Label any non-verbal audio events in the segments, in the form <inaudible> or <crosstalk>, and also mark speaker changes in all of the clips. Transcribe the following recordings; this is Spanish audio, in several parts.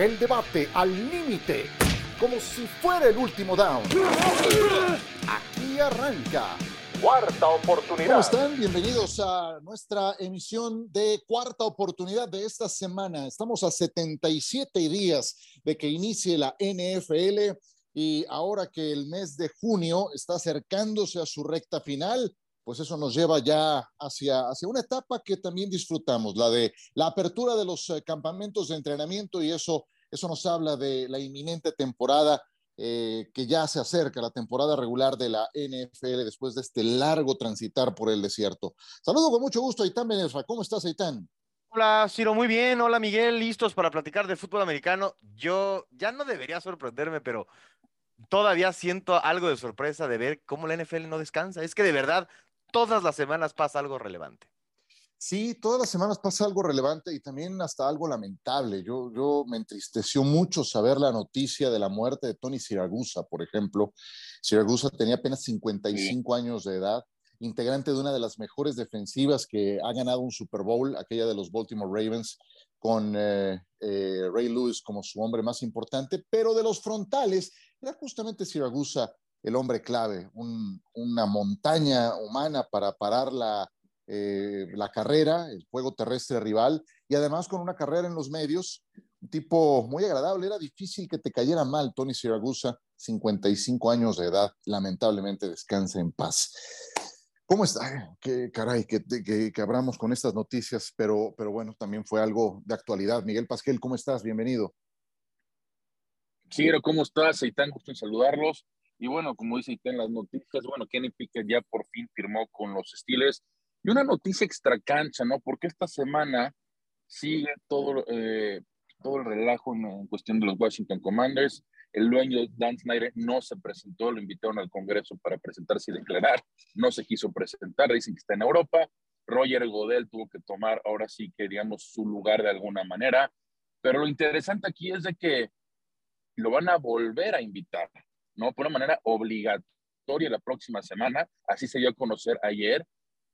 Speaker 1: El debate al límite, como si fuera el último down. Aquí arranca. Cuarta oportunidad. ¿Cómo están? Bienvenidos a nuestra emisión de cuarta oportunidad de esta semana. Estamos a 77 días de que inicie la NFL y ahora que el mes de junio está acercándose a su recta final, pues eso nos lleva ya hacia, hacia una etapa que también disfrutamos, la de la apertura de los eh, campamentos de entrenamiento y eso, eso nos habla de la inminente temporada eh, que ya se acerca, la temporada regular de la NFL después de este largo transitar por el desierto. Saludo con mucho gusto a Aitán Benelfa. ¿Cómo estás, Aitán?
Speaker 2: Hola, Ciro, muy bien. Hola, Miguel. ¿Listos para platicar de fútbol americano? Yo ya no debería sorprenderme, pero todavía siento algo de sorpresa de ver cómo la NFL no descansa. Es que de verdad todas las semanas pasa algo relevante.
Speaker 1: Sí, todas las semanas pasa algo relevante y también hasta algo lamentable. Yo, yo me entristeció mucho saber la noticia de la muerte de Tony Siragusa, por ejemplo. Siragusa tenía apenas 55 años de edad, integrante de una de las mejores defensivas que ha ganado un Super Bowl, aquella de los Baltimore Ravens, con eh, eh, Ray Lewis como su hombre más importante, pero de los frontales era justamente Siragusa el hombre clave, una montaña humana para parar la, eh, la carrera, el juego terrestre rival, y además con una carrera en los medios, un tipo muy agradable, era difícil que te cayera mal Tony Siragusa, 55 años de edad, lamentablemente descansa en paz. ¿Cómo está? Qué caray, que, que, que, abramos con estas noticias, pero, pero bueno, también fue algo de actualidad. Miguel Pasquel, ¿cómo estás? Bienvenido.
Speaker 3: Sí, ¿cómo estás? Tan gusto en saludarlos. Y bueno, como dice en las noticias, bueno, Kenny Pickett ya por fin firmó con los Steelers. Y una noticia extra cancha, ¿no? Porque esta semana sigue todo, eh, todo el relajo en, cuestión de los Washington Commanders. El dueño Dan Snyder no se presentó, lo invitaron al Congreso para presentarse y declarar. No se quiso presentar, dicen que está en Europa. Roger Godel tuvo que tomar ahora sí que, digamos, su lugar de alguna manera. Pero lo interesante aquí es de que lo van a volver a invitar. ¿No? Por una manera obligatoria la próxima semana, así se dio a conocer ayer.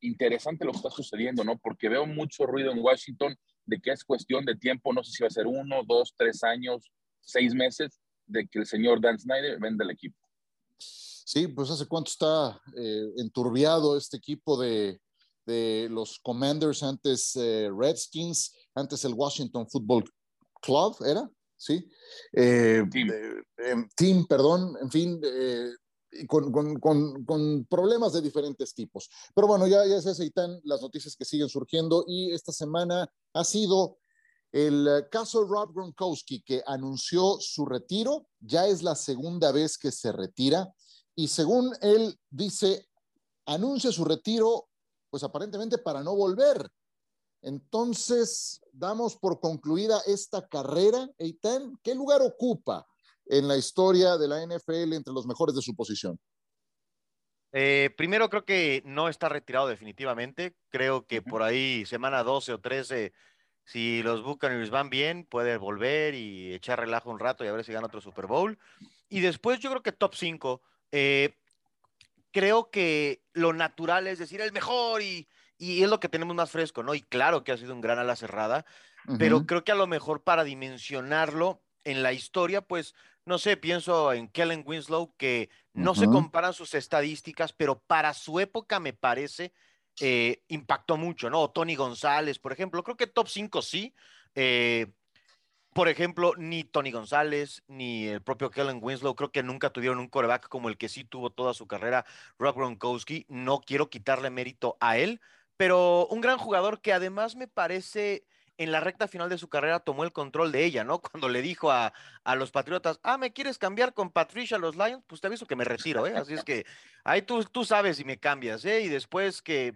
Speaker 3: Interesante lo que está sucediendo, ¿no? Porque veo mucho ruido en Washington de que es cuestión de tiempo, no sé si va a ser uno, dos, tres años, seis meses, de que el señor Dan Snyder venda el equipo.
Speaker 1: Sí, pues hace cuánto está eh, enturbiado este equipo de, de los Commanders, antes eh, Redskins, antes el Washington Football Club, ¿era? ¿Sí? Eh, team. Em, team. perdón, en fin, eh, con, con, con, con, problemas de diferentes tipos. Pero bueno, ya, ya se aceitan las noticias que siguen surgiendo y esta semana ha sido el caso Rob Gronkowski que anunció su retiro, ya es la segunda vez que se retira y según él dice, anuncia su retiro, pues aparentemente para no volver. Entonces, damos por concluida esta carrera. Eitan, ¿qué lugar ocupa en la historia de la NFL entre los mejores de su posición?
Speaker 2: Eh, primero, creo que no está retirado definitivamente. Creo que por ahí, semana 12 o 13, si los Buccaneers van bien, puede volver y echar relajo un rato y a ver si gana otro Super Bowl. Y después, yo creo que top 5. Eh, creo que lo natural es decir el mejor y y es lo que tenemos más fresco, ¿no? Y claro que ha sido un gran ala cerrada, pero creo que a lo mejor para dimensionarlo en la historia, pues, no sé, pienso en Kellen Winslow, que no se comparan sus estadísticas, pero para su época me parece eh, impactó mucho, ¿no? O Tony González, por ejemplo, creo que top 5 sí. Eh, por ejemplo, ni Tony González, ni el propio Kellen Winslow, creo que nunca tuvieron un coreback como el que sí tuvo toda su carrera, Rob Gronkowski. No quiero quitarle mérito a él, pero un gran jugador que además me parece en la recta final de su carrera tomó el control de ella, ¿no? <laughs> Cuando le dijo a, los Patriotas, ah, ¿me quieres cambiar con Patricia a los Lions? Pues te aviso que me retiro, ¿eh? Así es que ahí tú, tú sabes si me cambias, ¿eh? Y después que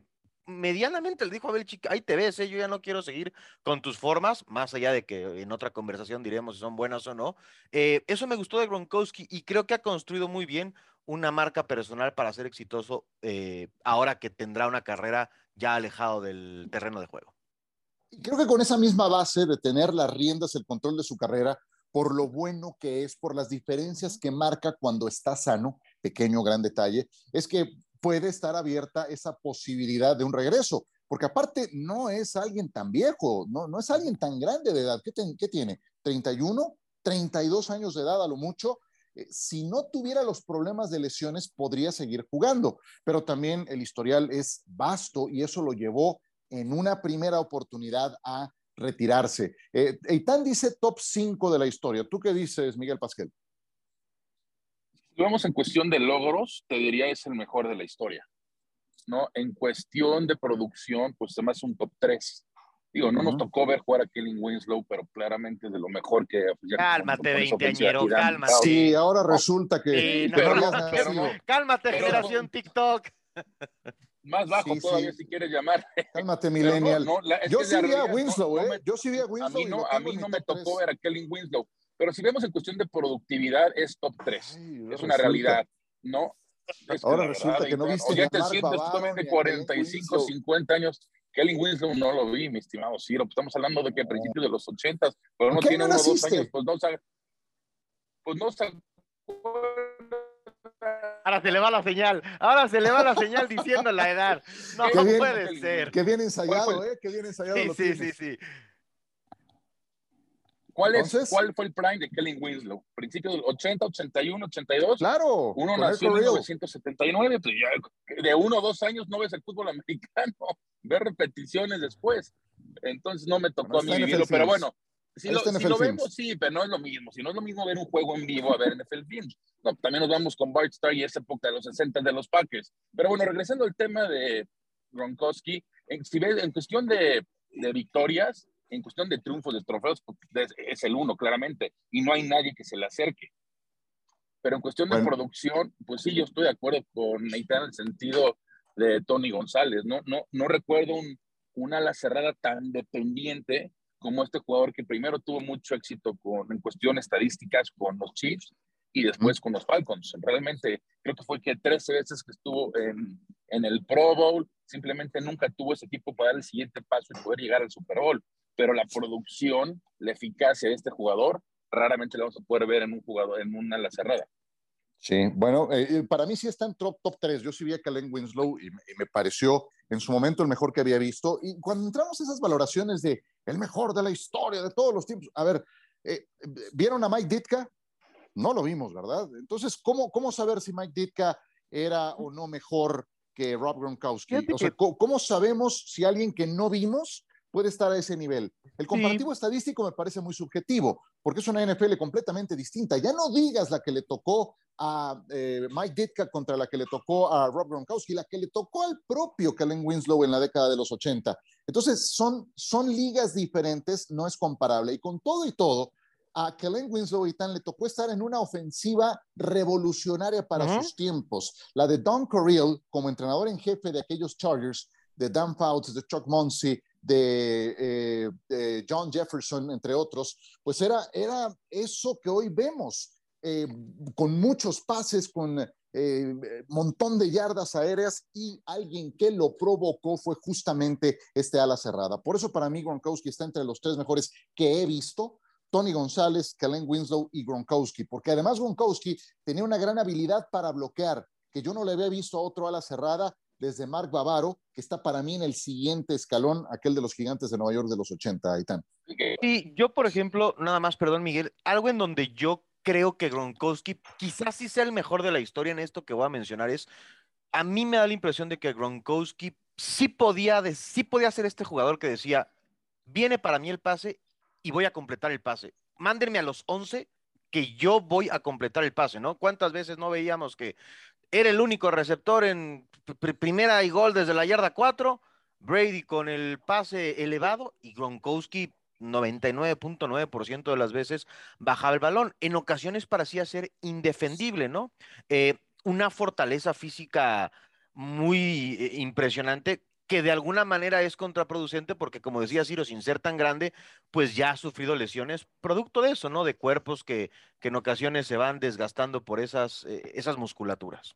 Speaker 2: medianamente le dijo a Belichick, ahí te ves, ¿eh? yo ya no quiero seguir con tus formas, más allá de que en otra conversación diremos si son buenas o no. Eh, eso me gustó de Gronkowski y creo que ha construido muy bien una marca personal para ser exitoso eh, ahora que tendrá una carrera ya alejado del terreno de juego.
Speaker 1: Creo que con esa misma base de tener las riendas, el control de su carrera, por lo bueno que es, por las diferencias que marca cuando está sano, pequeño, gran detalle, es que puede estar abierta esa posibilidad de un regreso, porque aparte no es alguien tan viejo, no, no es alguien tan grande de edad, ¿qué, qué tiene? 31, 32 años de edad a lo mucho. Eh, si no tuviera los problemas de lesiones, podría seguir jugando, pero también el historial es vasto y eso lo llevó en una primera oportunidad a retirarse. Eh, Eitan dice top 5 de la historia. ¿Tú qué dices, Miguel Pasquel?
Speaker 3: Si vamos en cuestión de logros, te diría es el mejor de la historia. ¿no? En cuestión de producción, pues además un top 3. Digo, no nos tocó ver jugar a Kellen Winslow, pero claramente es de lo mejor que...
Speaker 2: Pues, cálmate, veinteañero, cálmate.
Speaker 1: Sí, ahora resulta que...
Speaker 2: cálmate, generación TikTok.
Speaker 3: Más bajo todavía, si quieres llamar. <laughs>
Speaker 1: Cálmate, millennial. yo, sí vi a Winslow, ¿eh? yo sí vi a Winslow.
Speaker 3: A mí no, a mí no me tocó ver a Kellen Winslow. Pero si vemos en cuestión de productividad, es top 3. es una realidad, ¿no?
Speaker 1: Ahora resulta que no viste.
Speaker 3: O ya te sientes de 45, 50 años Kelly Winslow no lo vi, mi estimado Ciro. Pues estamos hablando de que a principios de los 80, pero no tiene uno o dos años, pues no sabe. Pues no sabe.
Speaker 2: Ahora se le va la señal, ahora se le va la señal diciendo la edad. <laughs> No, no puede ser.
Speaker 1: Que bien ensayado, ¿eh? Que bien ensayado.
Speaker 2: Sí, sí, sí, sí.
Speaker 3: ¿Cuál, es, ¿Cuál fue el prime de Kellen Winslow? ¿Principio del 80, 81, 82?
Speaker 1: Claro.
Speaker 3: Uno nació en 1979, pues ya de uno o dos años no ves el fútbol <laughs> americano, ves repeticiones después. Entonces no me tocó a mí vivirlo, pero bueno, si, lo, si lo, vemos, sí, pero no es lo mismo. Si no es lo mismo ver un juego en vivo a ver NFL Films. No, también nos vamos con Bart Starr y esa época de los 60 de los Packers. Pero bueno, regresando al tema de Gronkowski, en, si ves, en cuestión de, de victorias, en cuestión de triunfos, de trofeos, pues, es el uno, claramente, y no hay nadie que se le acerque. Pero en cuestión de producción, pues sí, yo estoy de acuerdo con Neitán en el sentido de Tony González. No, no, no recuerdo un, una ala cerrada tan dependiente como este jugador que primero tuvo mucho éxito con, en cuestión estadísticas con los Chiefs y después con los Falcons. Realmente creo que fue que 13 veces que estuvo en, en el Pro Bowl, simplemente nunca tuvo ese equipo para dar el siguiente paso y poder llegar al Super Bowl pero la producción, la eficacia de este jugador, raramente la vamos a poder ver en un jugador, en una ala cerrada.
Speaker 1: Sí, bueno, eh, eh, para mí sí está en top, top 3. Yo sí vi a Kalen Winslow y me, pareció en su momento el mejor que había visto. Y cuando entramos a esas valoraciones de el mejor de la historia, de todos los tiempos, a ver, eh, ¿vieron a Mike Ditka? No lo vimos, ¿verdad? Entonces, ¿cómo, ¿cómo saber si Mike Ditka era o no mejor que Rob Gronkowski? O sea, ¿cómo sabemos si alguien que no vimos puede estar a ese nivel. El comparativo estadístico me parece muy subjetivo, porque es una NFL completamente distinta. Ya no digas la que le tocó a eh, Mike Ditka contra la que le tocó a Rob Gronkowski, la que le tocó al propio Kellen Winslow en la década de los 80. Entonces, son, son ligas diferentes, no es comparable. Y con todo y todo, a Kellen Winslow y tan le tocó estar en una ofensiva revolucionaria para sus tiempos. La de Don Corriel, como entrenador en jefe de aquellos Chargers, de Dan Fouts, de Chuck Muncie, eh, de, John Jefferson, entre otros, pues era, era eso que hoy vemos, eh, con muchos pases, con eh, montón de yardas aéreas y alguien que lo provocó fue justamente este ala cerrada. Por eso para mí Gronkowski está entre los tres mejores que he visto. Tony González, Kellen Winslow y Gronkowski, porque además Gronkowski tenía una gran habilidad para bloquear, que yo no le había visto a otro ala cerrada desde Mark Bavaro, que está para mí en el siguiente escalón, aquel de los gigantes de Nueva York de los 80, Aitán.
Speaker 2: Y yo, por ejemplo, nada más, perdón, Miguel, algo en donde yo creo que Gronkowski quizás sí sea el mejor de la historia en esto que voy a mencionar es, a mí me da la impresión de que Gronkowski sí podía, sí podía ser este jugador que decía, viene para mí el pase y voy a completar el pase. Mándenme a los 11 que yo voy a completar el pase, ¿no? ¿Cuántas veces no veíamos que era el único receptor en primera y gol desde la yarda 4, Brady con el pase elevado y Gronkowski 99.9% de las veces bajaba el balón. En ocasiones parecía ser indefendible, ¿no? Eh, una fortaleza física muy eh, impresionante que de alguna manera es contraproducente porque, como decía Ciro, sin ser tan grande, pues ya ha sufrido lesiones producto de eso, ¿no? De cuerpos que, que en ocasiones se van desgastando por esas, eh, esas musculaturas.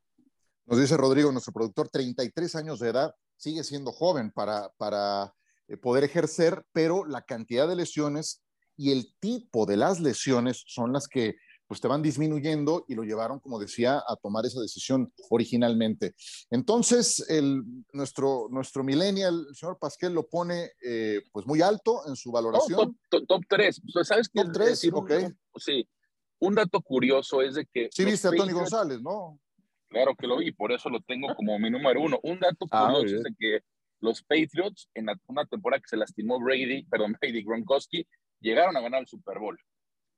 Speaker 1: Nos dice Rodrigo, nuestro productor, 33 años de edad, sigue siendo joven para, para eh, poder ejercer, pero la cantidad de lesiones y el tipo de las lesiones son las que pues te van disminuyendo y lo llevaron, como decía, a tomar esa decisión originalmente. Entonces, el, nuestro, nuestro millennial, el señor Pasquel, lo pone eh, pues muy alto en su valoración.
Speaker 3: top, 3. ¿Sabes
Speaker 1: qué? Top 3, ok.
Speaker 3: sí. Un dato curioso es de que...
Speaker 1: Sí, viste a Tony González, ¿no?
Speaker 3: Claro que lo vi, por eso lo tengo como mi número uno. Un dato ah, curioso es de que los Patriots, en una temporada que se lastimó Brady, perdón, <laughs> Brady Gronkowski, llegaron a ganar el Super Bowl.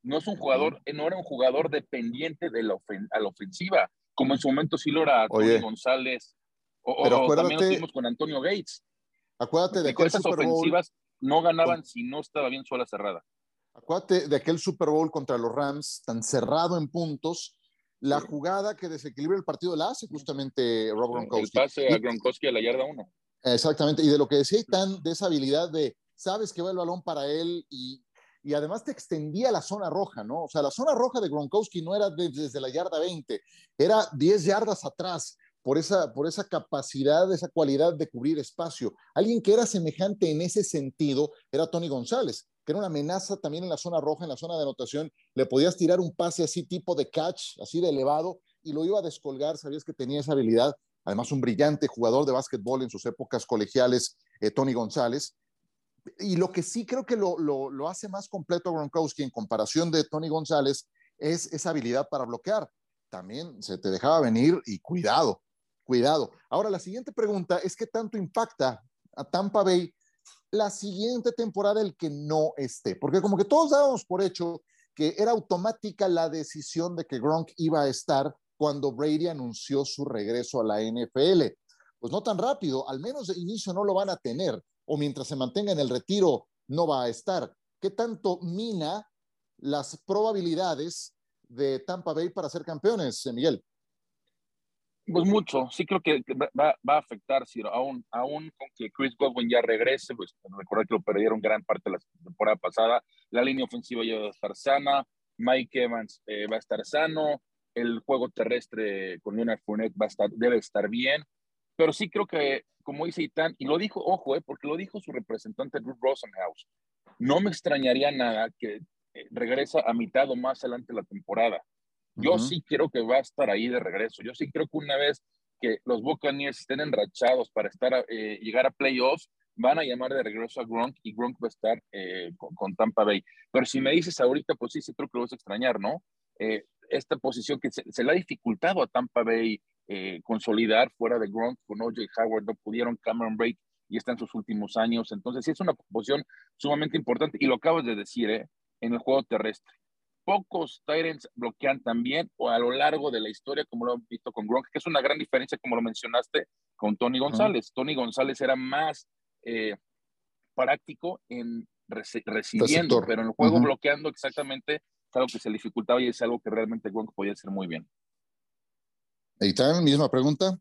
Speaker 3: No es un jugador, no era un jugador dependiente de la, a la ofensiva, como en su momento sí lo era Tony González, o, pero también lo tuvimos con Antonio Gates.
Speaker 1: Acuérdate de aquel
Speaker 3: esas ofensivas no ganaban si no estaba bien sola cerrada.
Speaker 1: Acuérdate de aquel Super Bowl contra los Rams, tan cerrado en puntos, la jugada que desequilibra el partido la hace justamente Rob Gronkowski.
Speaker 3: El pase a Gronkowski a la yarda 1.
Speaker 1: Exactamente, y de lo que decía tan de esa habilidad de, sabes que va el balón para él y, y además te extendía la zona roja, ¿no? O sea, la zona roja de Gronkowski no era desde la yarda 20, era 10 yardas atrás por esa, por esa capacidad, esa cualidad de cubrir espacio. Alguien que era semejante en ese sentido era Tony González, que era una amenaza también en la zona roja, en la zona de anotación. Le podías tirar un pase así tipo de catch, así de elevado, y lo iba a descolgar, sabías que tenía esa habilidad. Además, un brillante jugador de básquetbol en sus épocas colegiales, eh, Tony González y lo que sí creo que lo, lo, hace más completo a Gronkowski en comparación de Tony González es esa habilidad para bloquear. También se te dejaba venir y cuidado, cuidado. Ahora, la siguiente pregunta es qué tanto impacta a Tampa Bay la siguiente temporada el que no esté, porque como que todos dábamos por hecho que era automática la decisión de que Gronk iba a estar cuando Brady anunció su regreso a la NFL. Pues no tan rápido, al menos de inicio no lo van a tener o mientras se mantenga en el retiro no va a estar. ¿Qué tanto mina las probabilidades de Tampa Bay para ser campeones, eh, Miguel?
Speaker 3: Pues mucho, sí creo que va, a afectar, si aún, aún con que Chris Godwin ya regrese, pues recuerda que lo perdieron gran parte de la temporada pasada, la línea ofensiva ya va a estar sana, Mike Evans eh, va a estar sano, el juego terrestre con Leonard Fournette va a estar, debe estar bien, pero sí creo que como dice Itán, y lo dijo, ojo, eh, porque lo dijo su representante Ruth Rosenhaus, no me extrañaría nada que eh, regresa a mitad o más adelante de la temporada. Yo sí creo que va a estar ahí de regreso. Yo sí creo que una vez que los Buccaneers estén enrachados para estar eh, llegar a playoffs, van a llamar de regreso a Gronk y Gronk va a estar eh, con, Tampa Bay. Pero si me dices ahorita, pues sí, sí creo que lo vas a extrañar, ¿no? esta posición que se, se, le ha dificultado a Tampa Bay eh, consolidar fuera de Gronk con OJ Howard, no pudieron Cameron Break y está en sus últimos años. Entonces, sí es una posición sumamente importante y lo acabas de decir, ¿eh? en el juego terrestre. Pocos Tyrants bloquean también o a lo largo de la historia, como lo hemos visto con Gronk, que es una gran diferencia, como lo mencionaste, con Tony González. Tony González era más eh, práctico en recibiendo, pero en el juego bloqueando exactamente es algo que se dificultaba y es algo que realmente Gronk podía hacer muy bien.
Speaker 1: Eitan, misma pregunta.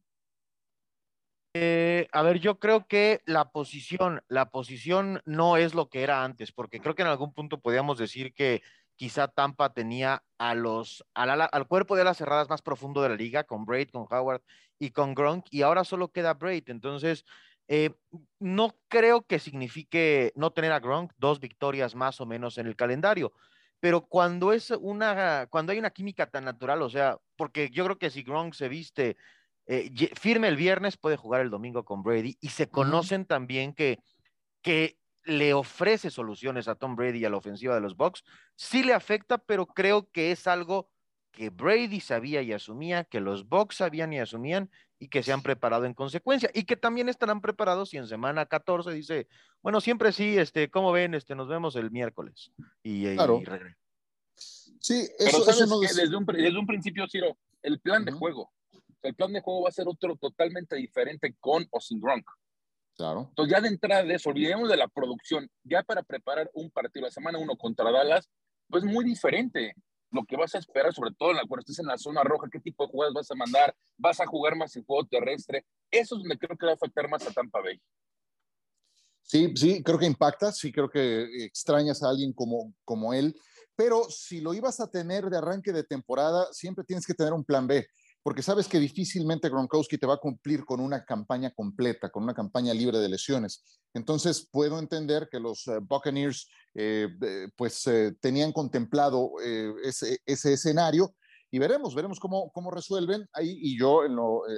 Speaker 2: Eh, a ver, yo creo que la posición, la posición no es lo que era antes, porque creo que en algún punto podíamos decir que quizá Tampa tenía a los, al, cuerpo de las cerradas más profundo de la liga, con Braid, con Howard y con Gronk, y ahora solo queda Braid. Entonces, eh, no creo que signifique no tener a Gronk dos victorias más o menos en el calendario pero cuando es una, cuando hay una química tan natural, o sea, porque yo creo que si Gronk se viste eh, firme el viernes, puede jugar el domingo con Brady y se conocen también que, que le ofrece soluciones a Tom Brady y a la ofensiva de los Bucks, sí le afecta, pero creo que es algo que Brady sabía y asumía, que los Bucks sabían y asumían y que se han preparado en consecuencia y que también estarán preparados si en semana 14 dice, bueno, siempre sí, este, ¿cómo ven? Este, nos vemos el miércoles y,
Speaker 1: claro.
Speaker 3: Sí, eso, Pero desde, un, desde un principio, Ciro, el plan de juego, el plan de juego va a ser otro totalmente diferente con o sin Gronk.
Speaker 1: Claro.
Speaker 3: Entonces, ya de entrada de eso, olvidemos de la producción, ya para preparar un partido la semana uno contra Dallas, pues muy diferente lo que vas a esperar, sobre todo cuando estés en la zona roja, qué tipo de jugadas vas a mandar, vas a jugar más en juego terrestre. Eso es donde creo que va a afectar más a Tampa Bay.
Speaker 1: Sí, sí, creo que impacta, sí, creo que extrañas a alguien como, como él, pero si lo ibas a tener de arranque de temporada, siempre tienes que tener un plan B. porque sabes que difícilmente Gronkowski te va a cumplir con una campaña completa, con una campaña libre de lesiones. Entonces, puedo entender que los eh, Buccaneers eh, pues eh, tenían contemplado ese, ese, escenario y veremos, veremos cómo, cómo resuelven ahí y yo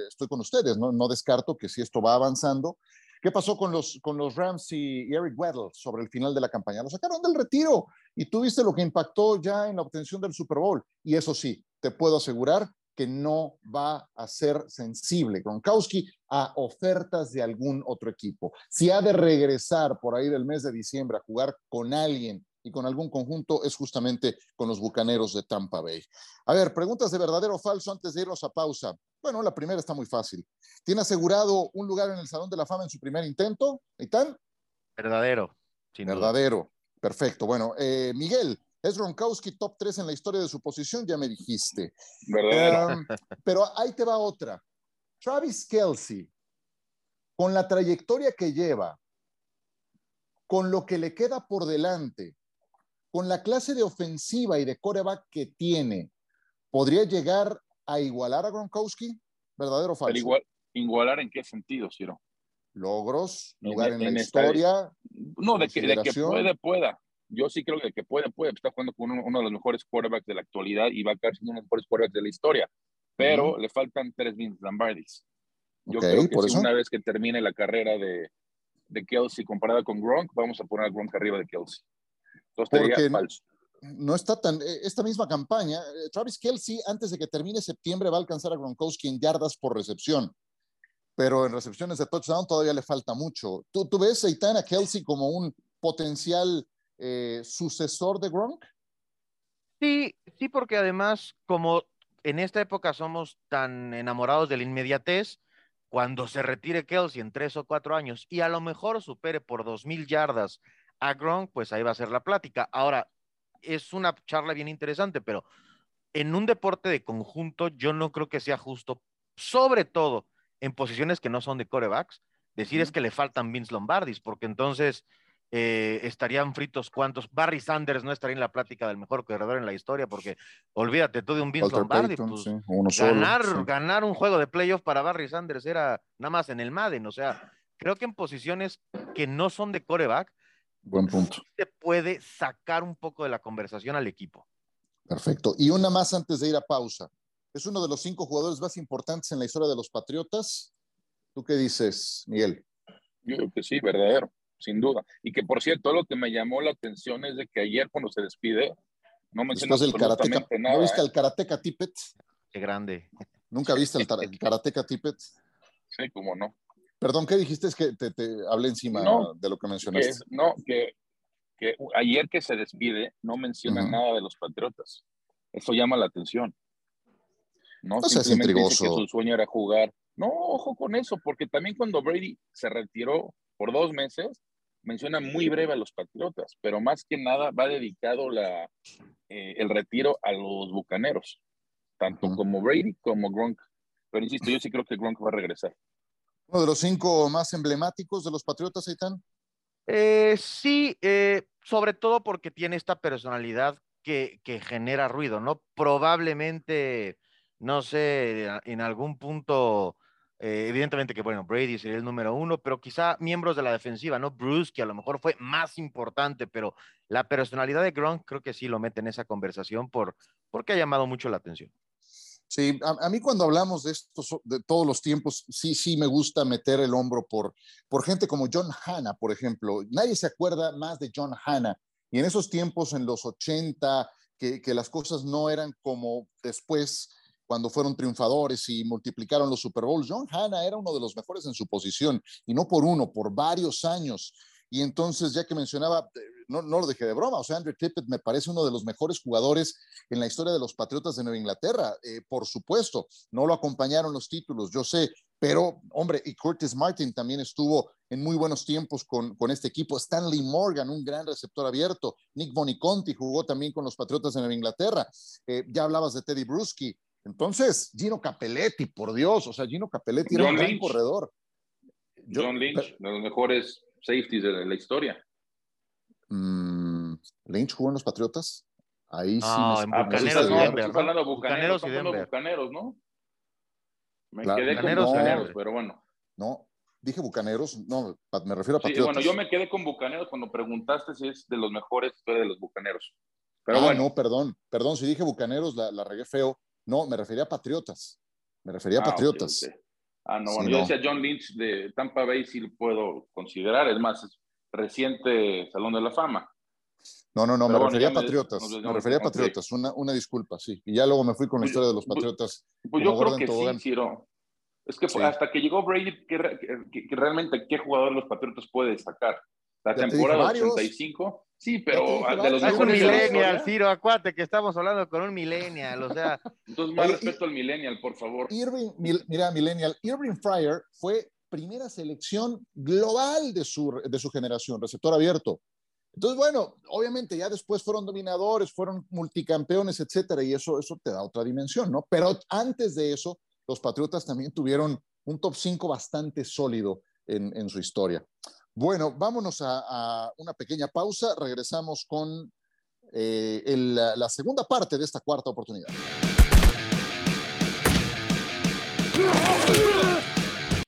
Speaker 1: estoy con ustedes, ¿no? no descarto que si esto va avanzando, ¿Qué pasó con los, con los Rams y, Eric Weddle sobre el final de la campaña? Lo sacaron del retiro y tú viste lo que impactó ya en la obtención del Super Bowl. Y eso sí, te puedo asegurar que no va a ser sensible Gronkowski a ofertas de algún otro equipo. Si ha de regresar por ahí del mes de diciembre a jugar con alguien y con algún conjunto, es justamente con los Bucaneros de Tampa Bay. A ver, preguntas de verdadero o falso antes de irnos a pausa. Bueno, la primera está muy fácil. ¿Tiene asegurado un lugar en el Salón de la Fama en su primer intento? tal?
Speaker 2: Verdadero.
Speaker 1: Verdadero. Perfecto. Bueno, eh, Miguel, es Gronkowski top 3 en la historia de su posición, ya me dijiste.
Speaker 3: Verdadero.
Speaker 1: pero ahí te va otra. Travis Kelsey, con la trayectoria que lleva, con lo que le queda por delante, con la clase de ofensiva y de coreback que tiene, ¿podría llegar a igualar a Gronkowski? ¿Verdadero o falso?
Speaker 3: Igual, ¿Igualar en qué sentido, Ciro?
Speaker 1: Logros, lugar en, la historia.
Speaker 3: No, de que, de que puede, pueda yo sí creo que, que puede, puede, está jugando con uno, de los mejores quarterbacks de la actualidad y va a quedar siendo uno de los mejores quarterbacks de la historia, pero le faltan tres Vince Lombardis. Yo creo que una vez que termine la carrera de, de Kelsey comparada con Gronk, vamos a poner a Gronk arriba de Kelsey. Entonces Porque falso.
Speaker 1: No está tan. Eh, esta misma campaña, eh, Travis Kelsey, antes de que termine septiembre, va a alcanzar a Gronkowski en yardas por recepción. Pero en recepciones de touchdown todavía le falta mucho. ¿Tú, tú ves a Kelsey como un potencial eh, sucesor de Gronk?
Speaker 2: Sí, sí, porque además, como en esta época somos tan enamorados de la inmediatez, cuando se retire Kelsey en tres o cuatro años y a lo mejor supere por dos mil yardas a Gronk, pues ahí va a ser la plática. Ahora, es una charla bien interesante, pero en un deporte de conjunto yo no creo que sea justo, sobre todo en posiciones que no son de corebacks, decir es que le faltan Vince Lombardis, porque entonces eh, estarían fritos cuantos. Barry Sanders no estaría en la plática del mejor corredor en la historia, porque olvídate tú de un Vince Lombardi. Pues, ganar, ganar un juego de playoff para Barry Sanders era nada más en el Madden. O sea, creo que en posiciones que no son de coreback,
Speaker 1: Buen punto.
Speaker 2: se puede sacar un poco de la conversación al equipo.
Speaker 1: Perfecto. Y una más antes de ir a pausa. Es uno de los cinco jugadores más importantes en la historia de los Patriotas. ¿Tú qué dices, Miguel?
Speaker 3: Yo creo que sí, verdadero sin duda. Y que por cierto, lo que me llamó la atención es de que ayer cuando se despide, no mencionó
Speaker 1: absolutamente nada. ¿No viste al Karateka Tippet?
Speaker 2: Qué grande.
Speaker 1: ¿Nunca viste el, Karateka Tippet?
Speaker 3: Sí, cómo no.
Speaker 1: Perdón, ¿qué dijiste? Es que te, te hablé encima de lo que mencionaste.
Speaker 3: no, que, que, ayer que se despide no menciona nada de los Patriotas. Eso llama la atención. No,
Speaker 1: no simplemente dice
Speaker 3: que su sueño era jugar. No, ojo con eso, porque también cuando Brady se retiró por dos meses, menciona muy breve a los Patriotas, pero más que nada va dedicado la, eh, el retiro a los Bucaneros, tanto como Brady como Gronk. Pero insisto, yo sí creo que Gronk va a regresar.
Speaker 1: ¿Uno de los cinco más emblemáticos de los Patriotas, Aitán?
Speaker 2: Eh, sí, eh, sobre todo porque tiene esta personalidad que, que genera ruido, ¿no? Probablemente, no sé, en algún punto eh, evidentemente que, bueno, Brady sería el número uno, pero quizá miembros de la defensiva, ¿no? Bruce, que a lo mejor fue más importante, pero la personalidad de Gronk creo que sí lo mete en esa conversación por, porque ha llamado mucho la atención.
Speaker 1: Sí, a, mí cuando hablamos de estos, de todos los tiempos, sí, sí me gusta meter el hombro por, por gente como John Hanna, por ejemplo. Nadie se acuerda más de John Hanna. Y en esos tiempos, en los 80, que, que las cosas no eran como después, cuando fueron triunfadores y multiplicaron los Super Bowls. John Hanna era uno de los mejores en su posición y no por uno, por varios años. Y entonces, ya que mencionaba, eh, no, no lo dejé de broma, o sea, Andrew Tippett me parece uno de los mejores jugadores en la historia de los Patriotas de Nueva Inglaterra. Eh, por supuesto, no lo acompañaron los títulos, yo sé, pero hombre, y Curtis Martin también estuvo en muy buenos tiempos con, con este equipo. Stanley Morgan, un gran receptor abierto. Nick Boniconti jugó también con los Patriotas de Nueva Inglaterra. Eh, ya hablabas de Teddy Bruschi. Entonces, Gino Capelletti, por Dios, o sea, Gino Capelletti era un gran corredor.
Speaker 3: John Lynch, de los mejores safeties de la historia.
Speaker 1: Mm, Lynch jugó en los Patriotas. Ahí
Speaker 2: sí. No, en Bucaneros,
Speaker 3: no, Bucaneros, Bucaneros, y. Bucaneros, ¿no? Me quedé con Bucaneros, pero bueno.
Speaker 1: No, dije Bucaneros, no, me refiero a Patriotas.
Speaker 3: bueno, yo me quedé con Bucaneros cuando preguntaste si es de los mejores de los Bucaneros.
Speaker 1: Pero ah, bueno. no, perdón, perdón, si dije Bucaneros la, la regué feo. No, me refería a Patriotas. Me refería a ah, Patriotas.
Speaker 3: Ah, no, bueno, yo decía John Lynch de Tampa Bay, sí lo puedo considerar, es más, es reciente Salón de la Fama.
Speaker 1: No, no, no, me refería a Patriotas. Me, refería a Patriotas, una, una, disculpa, sí. Y ya luego me fui con la pues historia de los pues, Patriotas.
Speaker 3: Pues, yo creo que sí, Ciro. Es que hasta que llegó Brady, que, realmente qué jugador de los Patriotas puede destacar. La temporada 85, sí, pero de los
Speaker 2: es un millennial, Ciro, acuate, que estamos hablando con un millennial, o sea. <laughs>
Speaker 3: Entonces, más respeto al millennial, por favor.
Speaker 1: Irving, mira, millennial, Irving Fryer fue primera selección global de su, de su generación, receptor abierto. Entonces, bueno, obviamente ya después fueron dominadores, fueron multicampeones, etcétera, y eso, eso te da otra dimensión, ¿no? Pero antes de eso, los Patriotas también tuvieron un top 5 bastante sólido en, en su historia. Bueno, vámonos a, una pequeña pausa. Regresamos con eh, la segunda parte de esta cuarta oportunidad.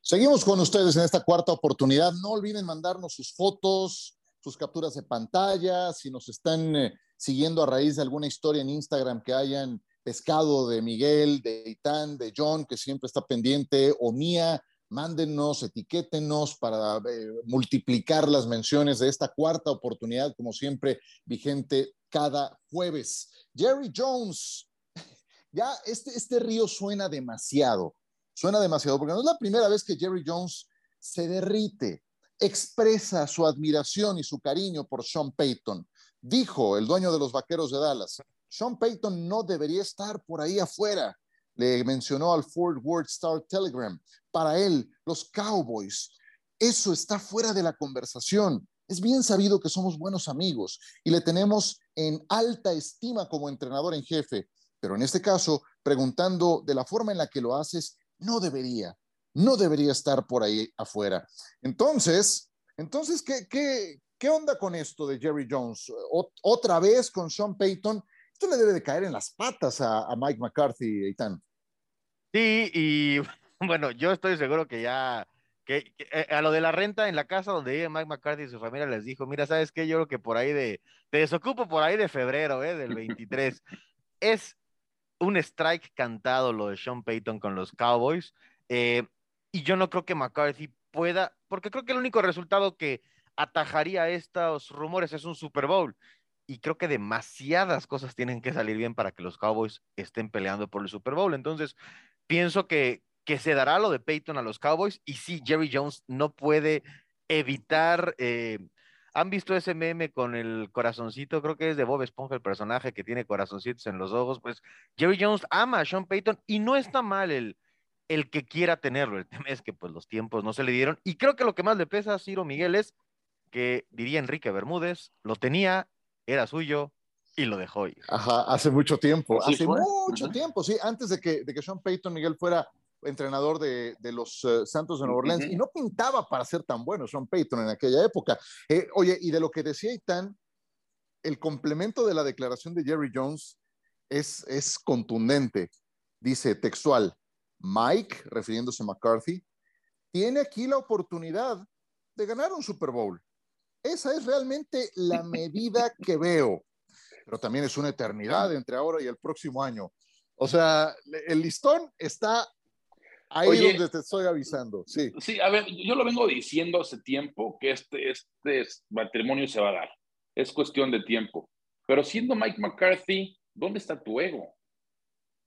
Speaker 1: Seguimos con ustedes en esta cuarta oportunidad. No olviden mandarnos sus fotos, sus capturas de pantalla, si nos están eh, siguiendo a raíz de alguna historia en Instagram que hayan pescado de Miguel, de Itán, de John, que siempre está pendiente, o mía, mándenos, etiquétenos para eh, multiplicar las menciones de esta cuarta oportunidad, como siempre, vigente cada jueves. Jerry Jones, <laughs> ya este, este río suena demasiado, suena demasiado, porque no es la primera vez que Jerry Jones se derrite, expresa su admiración y su cariño por Sean Payton. Dijo el dueño de los Vaqueros de Dallas, Sean Payton no debería estar por ahí afuera le mencionó al Fort Worth Star Telegram. Para él, los Cowboys, eso está fuera de la conversación. Es bien sabido que somos buenos amigos y le tenemos en alta estima como entrenador en jefe, pero en este caso, preguntando de la forma en la que lo haces, no debería, no debería estar por ahí afuera. Entonces, entonces, ¿qué, qué, qué onda con esto de Jerry Jones? otra vez con Sean Payton. Esto le debe de caer en las patas a, a Mike McCarthy, Eitan.
Speaker 2: Sí, y <laughs> bueno, yo estoy seguro que ya, que, eh, a lo de la renta en la casa donde vive Mike McCarthy y su familia les dijo, mira, ¿sabes qué? Yo creo que por ahí de, te desocupo por ahí de febrero, ¿eh? Del 23. es un strike cantado lo de Sean Payton con los Cowboys. Eh, y yo no creo que McCarthy pueda, porque creo que el único resultado que atajaría estos rumores es un Super Bowl. Y creo que demasiadas cosas tienen que salir bien para que los Cowboys estén peleando por el Super Bowl. Entonces, pienso que, que se dará lo de Peyton a los Cowboys y sí, Jerry Jones no puede evitar... Eh, ¿Han visto ese meme con el corazoncito? Creo que es de Bob Esponja el personaje que tiene corazoncitos en los ojos. Pues Jerry Jones ama a Sean Payton y no está mal el, el que quiera tenerlo. El tema es que pues los tiempos no se le dieron. Y creo que lo que más le pesa a Ciro Miguel es que, diría Enrique Bermúdez, lo tenía, era suyo, y lo dejó ir.
Speaker 1: Ajá, hace mucho tiempo, hace mucho tiempo, sí, antes de que, de que Sean Payton Miguel fuera entrenador de, de los eh, Santos de Nueva Orleans, y no pintaba para ser tan bueno Sean Payton en aquella época. Eh, oye, y de lo que decía Itán, el complemento de la declaración de Jerry Jones es, es contundente. Dice textual, Mike, refiriéndose a McCarthy, tiene aquí la oportunidad de ganar un Super Bowl. Esa es realmente la <laughs> medida que veo pero también es una eternidad entre ahora y el próximo año. O sea, el listón está ahí donde te estoy avisando. Sí.
Speaker 3: Sí, a ver, yo lo vengo diciendo hace tiempo que este, este matrimonio se va a dar. Es cuestión de tiempo. Pero siendo Mike McCarthy, ¿dónde está tu ego?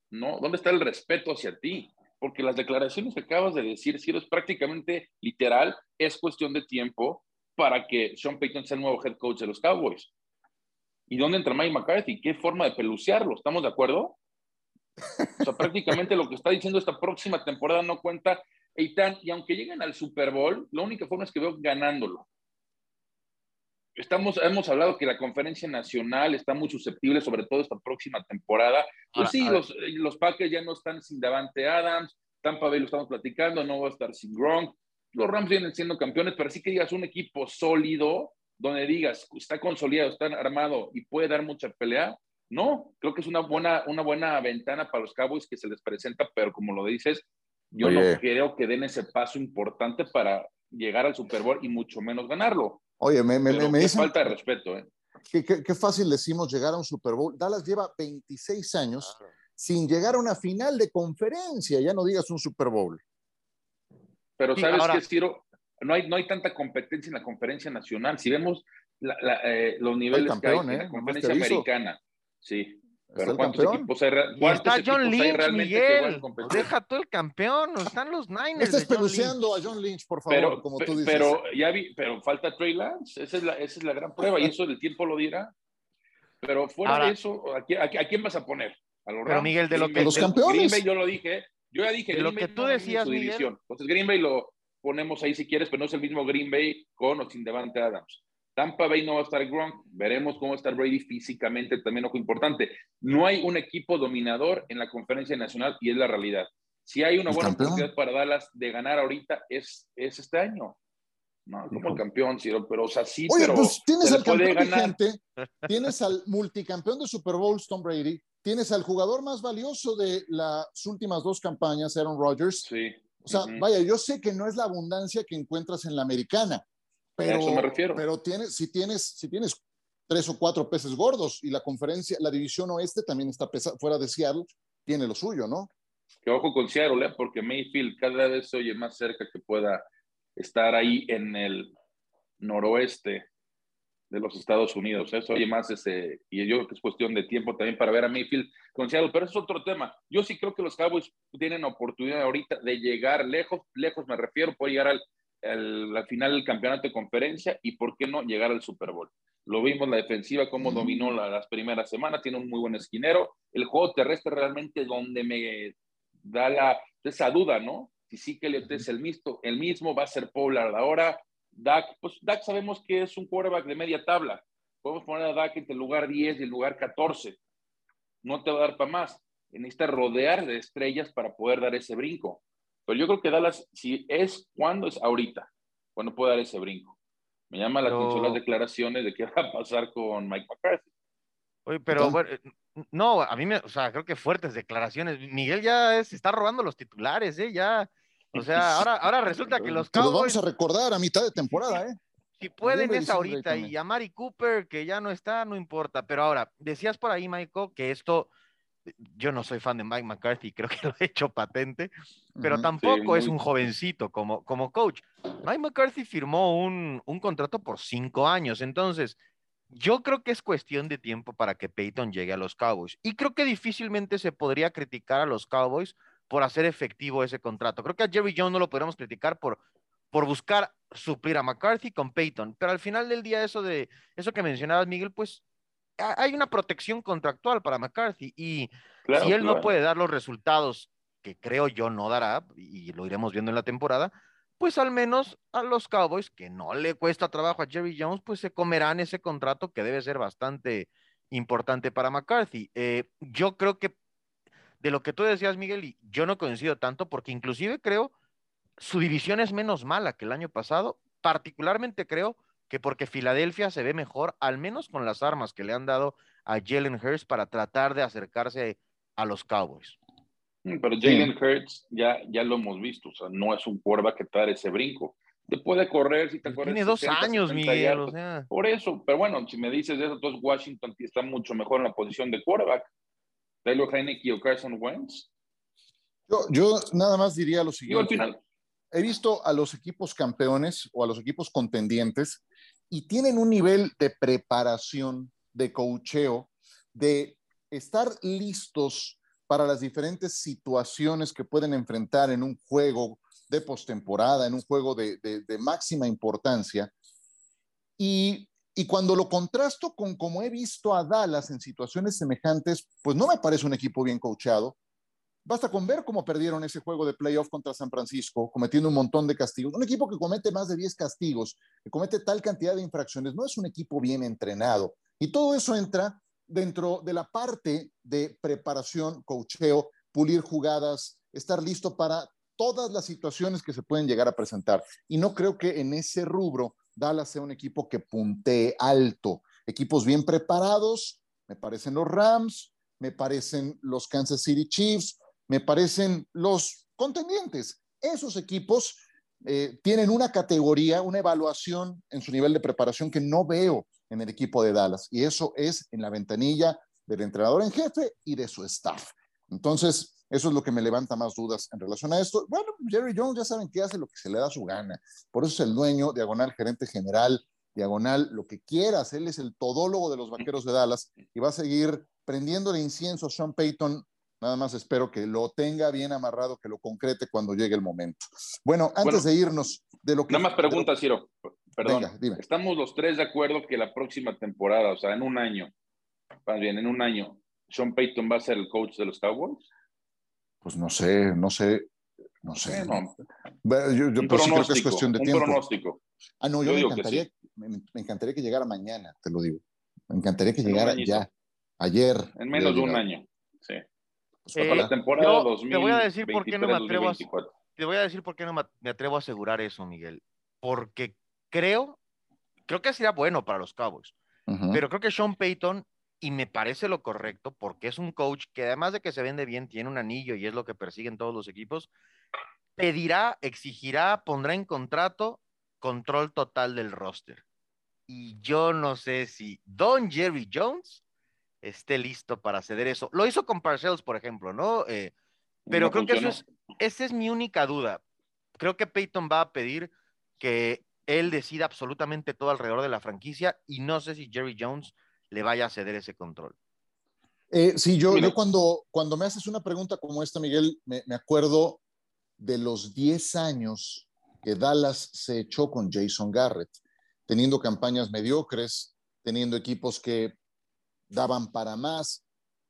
Speaker 3: ¿No? ¿Dónde está el respeto hacia ti? Porque las declaraciones que acabas de decir, si eres prácticamente literal, es cuestión de tiempo para que Sean Payton sea el nuevo head coach de los Cowboys. ¿Y dónde entra Mike McCarthy? ¿Qué forma de pelucearlo? ¿Estamos de acuerdo? O sea, prácticamente lo que está diciendo esta próxima temporada no cuenta. Eitan, y aunque lleguen al Super Bowl, la única forma es que veo ganándolo. Estamos, hemos hablado que la conferencia nacional está muy susceptible, sobre todo esta próxima temporada. Pues sí, los, los Packers ya no están sin Davante Adams, Tampa Bay lo estamos platicando, no va a estar sin Gronk. Los Rams vienen siendo campeones, pero sí que digas un equipo sólido, donde digas, está consolidado, está armado y puede dar mucha pelea, no, creo que es una buena, una buena ventana para los Cowboys que se les presenta, pero como lo dices, Yo no creo que den ese paso importante para llegar al Super Bowl y mucho menos ganarlo.
Speaker 1: Oye, me, me, me
Speaker 3: dicen, falta de respeto, ¿eh?
Speaker 1: Qué, fácil decimos llegar a un Super Bowl. Dallas lleva 26 años sin llegar a una final de conferencia, ya no digas un Super Bowl.
Speaker 3: Pero sabes que Ciro, no hay, no hay tanta competencia en la conferencia nacional. Si vemos eh, los niveles que hay en la ¿eh? conferencia americana, sí. Pero ¿cuántos equipos hay,
Speaker 2: está John Lynch, Miguel. Deja todo el campeón. Están los Niners.
Speaker 1: Estás peluceando a John Lynch, por favor,
Speaker 3: pero,
Speaker 1: como tú dices.
Speaker 3: Pero, ya vi, pero falta Trey Lance. Esa es, la, esa es la gran prueba y <laughs> eso el tiempo lo dirá. Pero fuera de eso, ¿a quién, vas a poner?
Speaker 2: A los pero Miguel, de lo que.
Speaker 1: Los campeones.
Speaker 3: Green Bay, yo lo dije. Yo ya dije.
Speaker 2: De lo que tú decías, Miguel. División.
Speaker 3: Entonces, Green Bay lo ponemos ahí si quieres, pero no es el mismo Green Bay con o sin Devante Adams. Tampa Bay no va a estar Gronk. Veremos cómo está Brady físicamente, también ojo importante. No hay un equipo dominador en la conferencia nacional y es la realidad. Si hay una buena oportunidad para Dallas de ganar ahorita, es, es este año. No, como el campeón, pero o sea, sí,
Speaker 1: Oye,
Speaker 3: pero
Speaker 1: pues tienes al campeón vigente, tienes al multicampeón de Super Bowl, Tom Brady, tienes al jugador más valioso de las últimas dos campañas, Aaron Rodgers.
Speaker 3: Sí.
Speaker 1: O sea, vaya, yo sé que no es la abundancia que encuentras en la americana, pero,
Speaker 3: eso me refiero.
Speaker 1: Pero tienes, si, tienes, si tienes tres o cuatro peces gordos y la conferencia, la división oeste también está fuera de Seattle, tiene lo suyo, ¿no?
Speaker 3: Que ojo con Seattle, ¿eh? porque Mayfield cada vez se oye más cerca que pueda estar ahí en el noroeste de los Estados Unidos. Eso ¿eh? oye más ese, y yo creo que es cuestión de tiempo también para ver a Mayfield con Seattle, pero eso es otro tema. Yo sí creo que los Cowboys tienen oportunidad ahorita de llegar lejos, lejos me refiero, puede llegar al la final del campeonato de conferencia y por qué no llegar al Super Bowl. Lo vimos la defensiva, cómo dominó las primeras semanas, tiene un muy buen esquinero. El juego terrestre realmente donde me da la, esa duda, ¿no? Si sí que le es el, mismo, el mismo, va a ser Pollard ahora. Dak, pues Dak sabemos que es un quarterback de media tabla. Podemos poner a Dak entre el lugar 10 y el lugar 14. No te va a dar para más. Necesita rodear de estrellas para poder dar ese brinco. Pero yo creo que Dallas, si es cuando, es ahorita, cuando puede dar ese brinco. Me llama la atención las declaraciones de qué <laughs> va a pasar con Mike McCarthy.
Speaker 2: Oye, pero bueno, no, a mí me, o sea, creo que fuertes declaraciones. Miguel ya se está robando los titulares, ¿eh? Ya, o sea, ahora, ahora resulta que los
Speaker 1: Cowboys... vamos a recordar a mitad de temporada, ¿eh?
Speaker 2: Si pueden es ahorita y a Mari Cooper, que ya no está, no importa. Pero ahora, decías por ahí, Michael, que esto yo no soy fan de Mike McCarthy, <laughs> creo que lo he hecho patente, pero tampoco es un jovencito como, como coach. Mike McCarthy firmó un, un, contrato por cinco años, entonces yo creo que es cuestión de tiempo para que Peyton llegue a los Cowboys. Y creo que difícilmente se podría criticar a los Cowboys por hacer efectivo ese contrato. Creo que a Jerry Jones no lo podríamos criticar por, por buscar suplir a McCarthy con Peyton, pero al final del día eso de eso que mencionabas, Miguel, pues hay una protección contractual para McCarthy y si él no puede dar los resultados que creo yo no dará, y lo iremos viendo en la temporada, pues al menos a los Cowboys, que no le cuesta trabajo a Jerry Jones, pues se comerán ese contrato que debe ser bastante importante para McCarthy. Eh, yo creo que de lo que tú decías, Miguel, y yo no coincido tanto, porque inclusive creo su división es menos mala que el año pasado, particularmente creo que porque Filadelfia se ve mejor, al menos con las armas que le han dado a Jalen Hurts para tratar de acercarse a los Cowboys.
Speaker 3: Mm, pero Jalen Hurts ya, ya lo hemos visto, o sea, no es un quarterback que te da ese brinco. Te puede correr si te
Speaker 2: corre. Tiene dos años, Miguel. O
Speaker 3: sea. Por eso, pero bueno, si me dices eso, entonces Washington está mucho mejor en la posición de quarterback. Taylor Heineke o Carson Wentz.
Speaker 1: Yo, yo nada más diría lo siguiente.
Speaker 3: al final.
Speaker 1: He visto a los equipos campeones o a los equipos contendientes y tienen un nivel de preparación, de cocheo, de estar listos para las diferentes situaciones que pueden enfrentar en un juego de postemporada, en un juego de, máxima importancia. Y, y, cuando lo contrasto con como he visto a Dallas en situaciones semejantes, pues no me parece un equipo bien coachado. Basta con ver cómo perdieron ese juego de playoff contra San Francisco, cometiendo un montón de castigos. Un equipo que comete más de 10 castigos, que comete tal cantidad de infracciones, no es un equipo bien entrenado. Y todo eso entra dentro de la parte de preparación, cocheo, pulir jugadas, estar listo para todas las situaciones que se pueden llegar a presentar. Y no creo que en ese rubro Dallas sea un equipo que puntee alto. Equipos bien preparados, me parecen los Rams, me parecen los Kansas City Chiefs, me parecen los contendientes. Esos equipos eh, tienen una categoría, una evaluación en su nivel de preparación que no veo en el equipo de Dallas. Y eso es en la ventanilla del entrenador en jefe y de su staff. Entonces, eso es lo que me levanta más dudas en relación a esto. Bueno, Jerry Jones ya saben que hace lo que se le da su gana. Por eso es el dueño, diagonal gerente general, diagonal lo que quieras. Él es el todólogo de los vaqueros de Dallas y va a seguir prendiendo incienso a Sean Payton Nada más espero que lo tenga bien amarrado, que lo concrete cuando llegue el momento. Bueno, antes de irnos de lo que...
Speaker 3: Nada más pregunta, Ciro. Perdón. Estamos los tres de acuerdo que la próxima temporada, o sea, en un año, más bien, en un año, Sean Payton va a ser el coach de los Cowboys.
Speaker 1: Pues no sé, no sé, no sé.
Speaker 3: No.
Speaker 1: Yo, yo
Speaker 3: pues
Speaker 1: sí creo que es cuestión de
Speaker 3: un
Speaker 1: tiempo.
Speaker 3: pronóstico.
Speaker 1: Ah, no, yo, me, encantaría, me, encantaría que llegara mañana, te lo digo. Me encantaría que llegara ya, ayer.
Speaker 3: En menos de un año, sí.
Speaker 2: Pues para la eh, temporada 2000, te voy a decir por qué no me atrevo a, te voy a decir por qué no me atrevo a asegurar eso, Miguel. Porque creo, creo que sería bueno para los Cowboys. Pero creo que Sean Payton, y me parece lo correcto, porque es un coach que además de que se vende bien, tiene un anillo y es lo que persiguen todos los equipos, pedirá, exigirá, pondrá en contrato control total del roster. Y yo no sé si Don Jerry Jones esté listo para ceder eso. Lo hizo con Parcells, por ejemplo, ¿no? Eh, pero creo que eso es, esa es mi única duda. Creo que Peyton va a pedir que él decida absolutamente todo alrededor de la franquicia y no sé si Jerry Jones le vaya a ceder ese control.
Speaker 1: Eh, sí, yo, yo, cuando, cuando me haces una pregunta como esta, Miguel, me, me acuerdo de los 10 años que Dallas se echó con Jason Garrett, teniendo campañas mediocres, teniendo equipos que daban para más.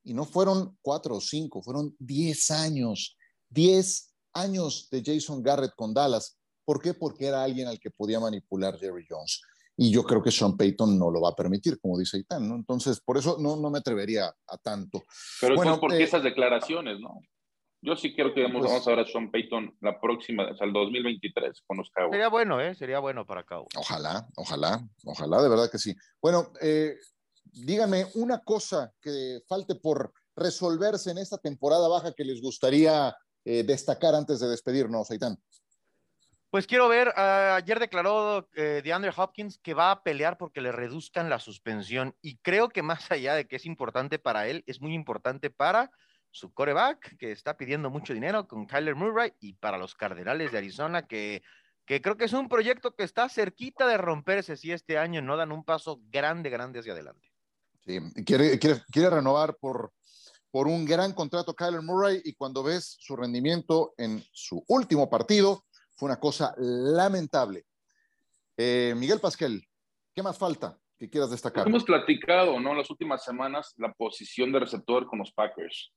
Speaker 1: Y no fueron cuatro o cinco, fueron diez años, diez años de Jason Garrett con Dallas. ¿Por qué? Porque era alguien al que podía manipular Jerry Jones. Y yo creo que Sean Payton no lo va a permitir, como dice Itán, ¿no? Entonces, por eso no, no me atrevería a tanto.
Speaker 3: Pero bueno, ¿por qué eh, esas declaraciones, no? Yo sí creo que vamos, pues a ver a Sean Payton la próxima, o sea, el 2023 con los Cowboys.
Speaker 2: Sería bueno, ¿eh? Sería bueno para Cowboys.
Speaker 1: Ojalá, ojalá, ojalá, de verdad que sí. Bueno, eh, díganme una cosa que falte por resolverse en esta temporada baja que les gustaría eh, destacar antes de despedirnos, Aitán.
Speaker 2: Pues quiero ver, uh, ayer declaró eh, DeAndre Hopkins que va a pelear porque le reduzcan la suspensión y creo que más allá de que es importante para él, es muy importante para su coreback que está pidiendo mucho dinero con Kyler Murray y para los Cardenales de Arizona que, que creo que es un proyecto que está cerquita de romperse si este año no dan un paso grande, grande hacia adelante.
Speaker 1: Sí, quiere, quiere renovar por, por un gran contrato Kyler Murray y cuando ves su rendimiento en su último partido, fue una cosa lamentable. Eh, Miguel Pasquel, ¿qué más falta que quieras destacar?
Speaker 3: Hemos platicado, ¿no? Las últimas semanas, la posición de receptor con los Packers.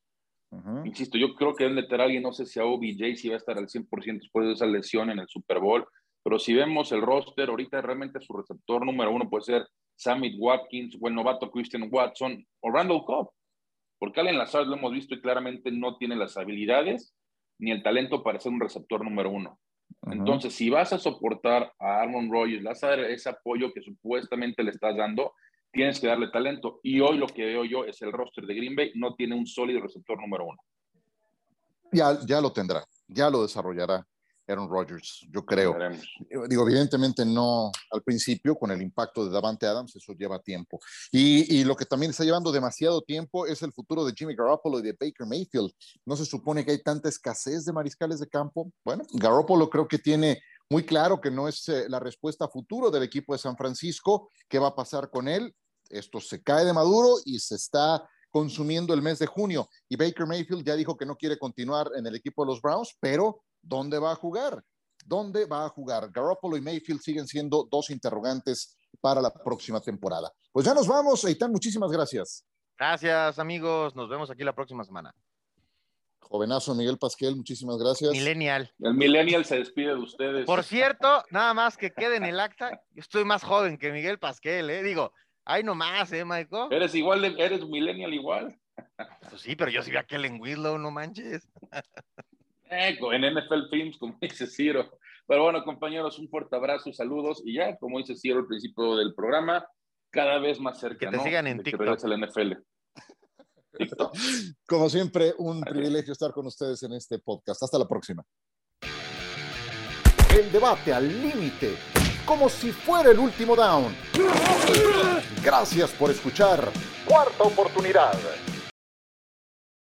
Speaker 3: Insisto, yo creo que deben de alguien, no sé si a OBJ si va a estar al 100% después de esa lesión en el Super Bowl, pero si vemos el roster, ahorita realmente su receptor número uno puede ser Samit Watkins o el novato Christian Watson o Randall Cobb. Porque Allen Lazard lo hemos visto y claramente no tiene las habilidades ni el talento para ser un receptor número uno. Entonces, si vas a soportar a Aaron Rodgers, vas a dar ese apoyo que supuestamente le estás dando, tienes que darle talento. Y hoy lo que veo yo es el roster de Green Bay no tiene un sólido receptor número uno.
Speaker 1: Ya, ya lo tendrá, ya lo desarrollará. Aaron Rodgers, yo creo. Digo, evidentemente no al principio con el impacto de Davante Adams, eso lleva tiempo. Y, y, lo que también está llevando demasiado tiempo es el futuro de Jimmy Garoppolo y de Baker Mayfield. No se supone que hay tanta escasez de mariscales de campo. Bueno, Garoppolo creo que tiene muy claro que no es eh, la respuesta a futuro del equipo de San Francisco. ¿Qué va a pasar con él? Esto se cae de maduro y se está consumiendo el mes de junio. Y Baker Mayfield ya dijo que no quiere continuar en el equipo de los Browns, pero ¿dónde va a jugar? ¿Dónde va a jugar? Garoppolo y Mayfield siguen siendo dos interrogantes para la próxima temporada. Pues ya nos vamos, Eitan, muchísimas gracias.
Speaker 2: Gracias, amigos. Nos vemos aquí la próxima semana.
Speaker 1: Jovenazo Miguel Pasquel, muchísimas gracias.
Speaker 2: Millennial.
Speaker 3: El Millennial se despide de ustedes.
Speaker 2: Por cierto, nada más que quede en el acta, yo estoy más joven que Miguel Pasquel, ¿eh? Digo, ay nomás, ¿eh, Michael?
Speaker 3: Eres igual, eres Millennial igual.
Speaker 2: Pues sí, pero yo sí vi a Kellen Whitlow, no manches.
Speaker 3: En NFL Films, como <laughs> dice Ciro. Pero bueno, compañeros, un fuerte abrazo, saludos y ya, como dice Ciro al principio del programa, cada vez más cerca.
Speaker 2: Que te sigan en TikTok.
Speaker 3: Que la NFL. <laughs> TikTok. Como siempre, un privilegio estar con ustedes en este podcast. Hasta la próxima.
Speaker 1: El debate al límite, como si fuera el último down. Gracias por escuchar. Cuarta oportunidad.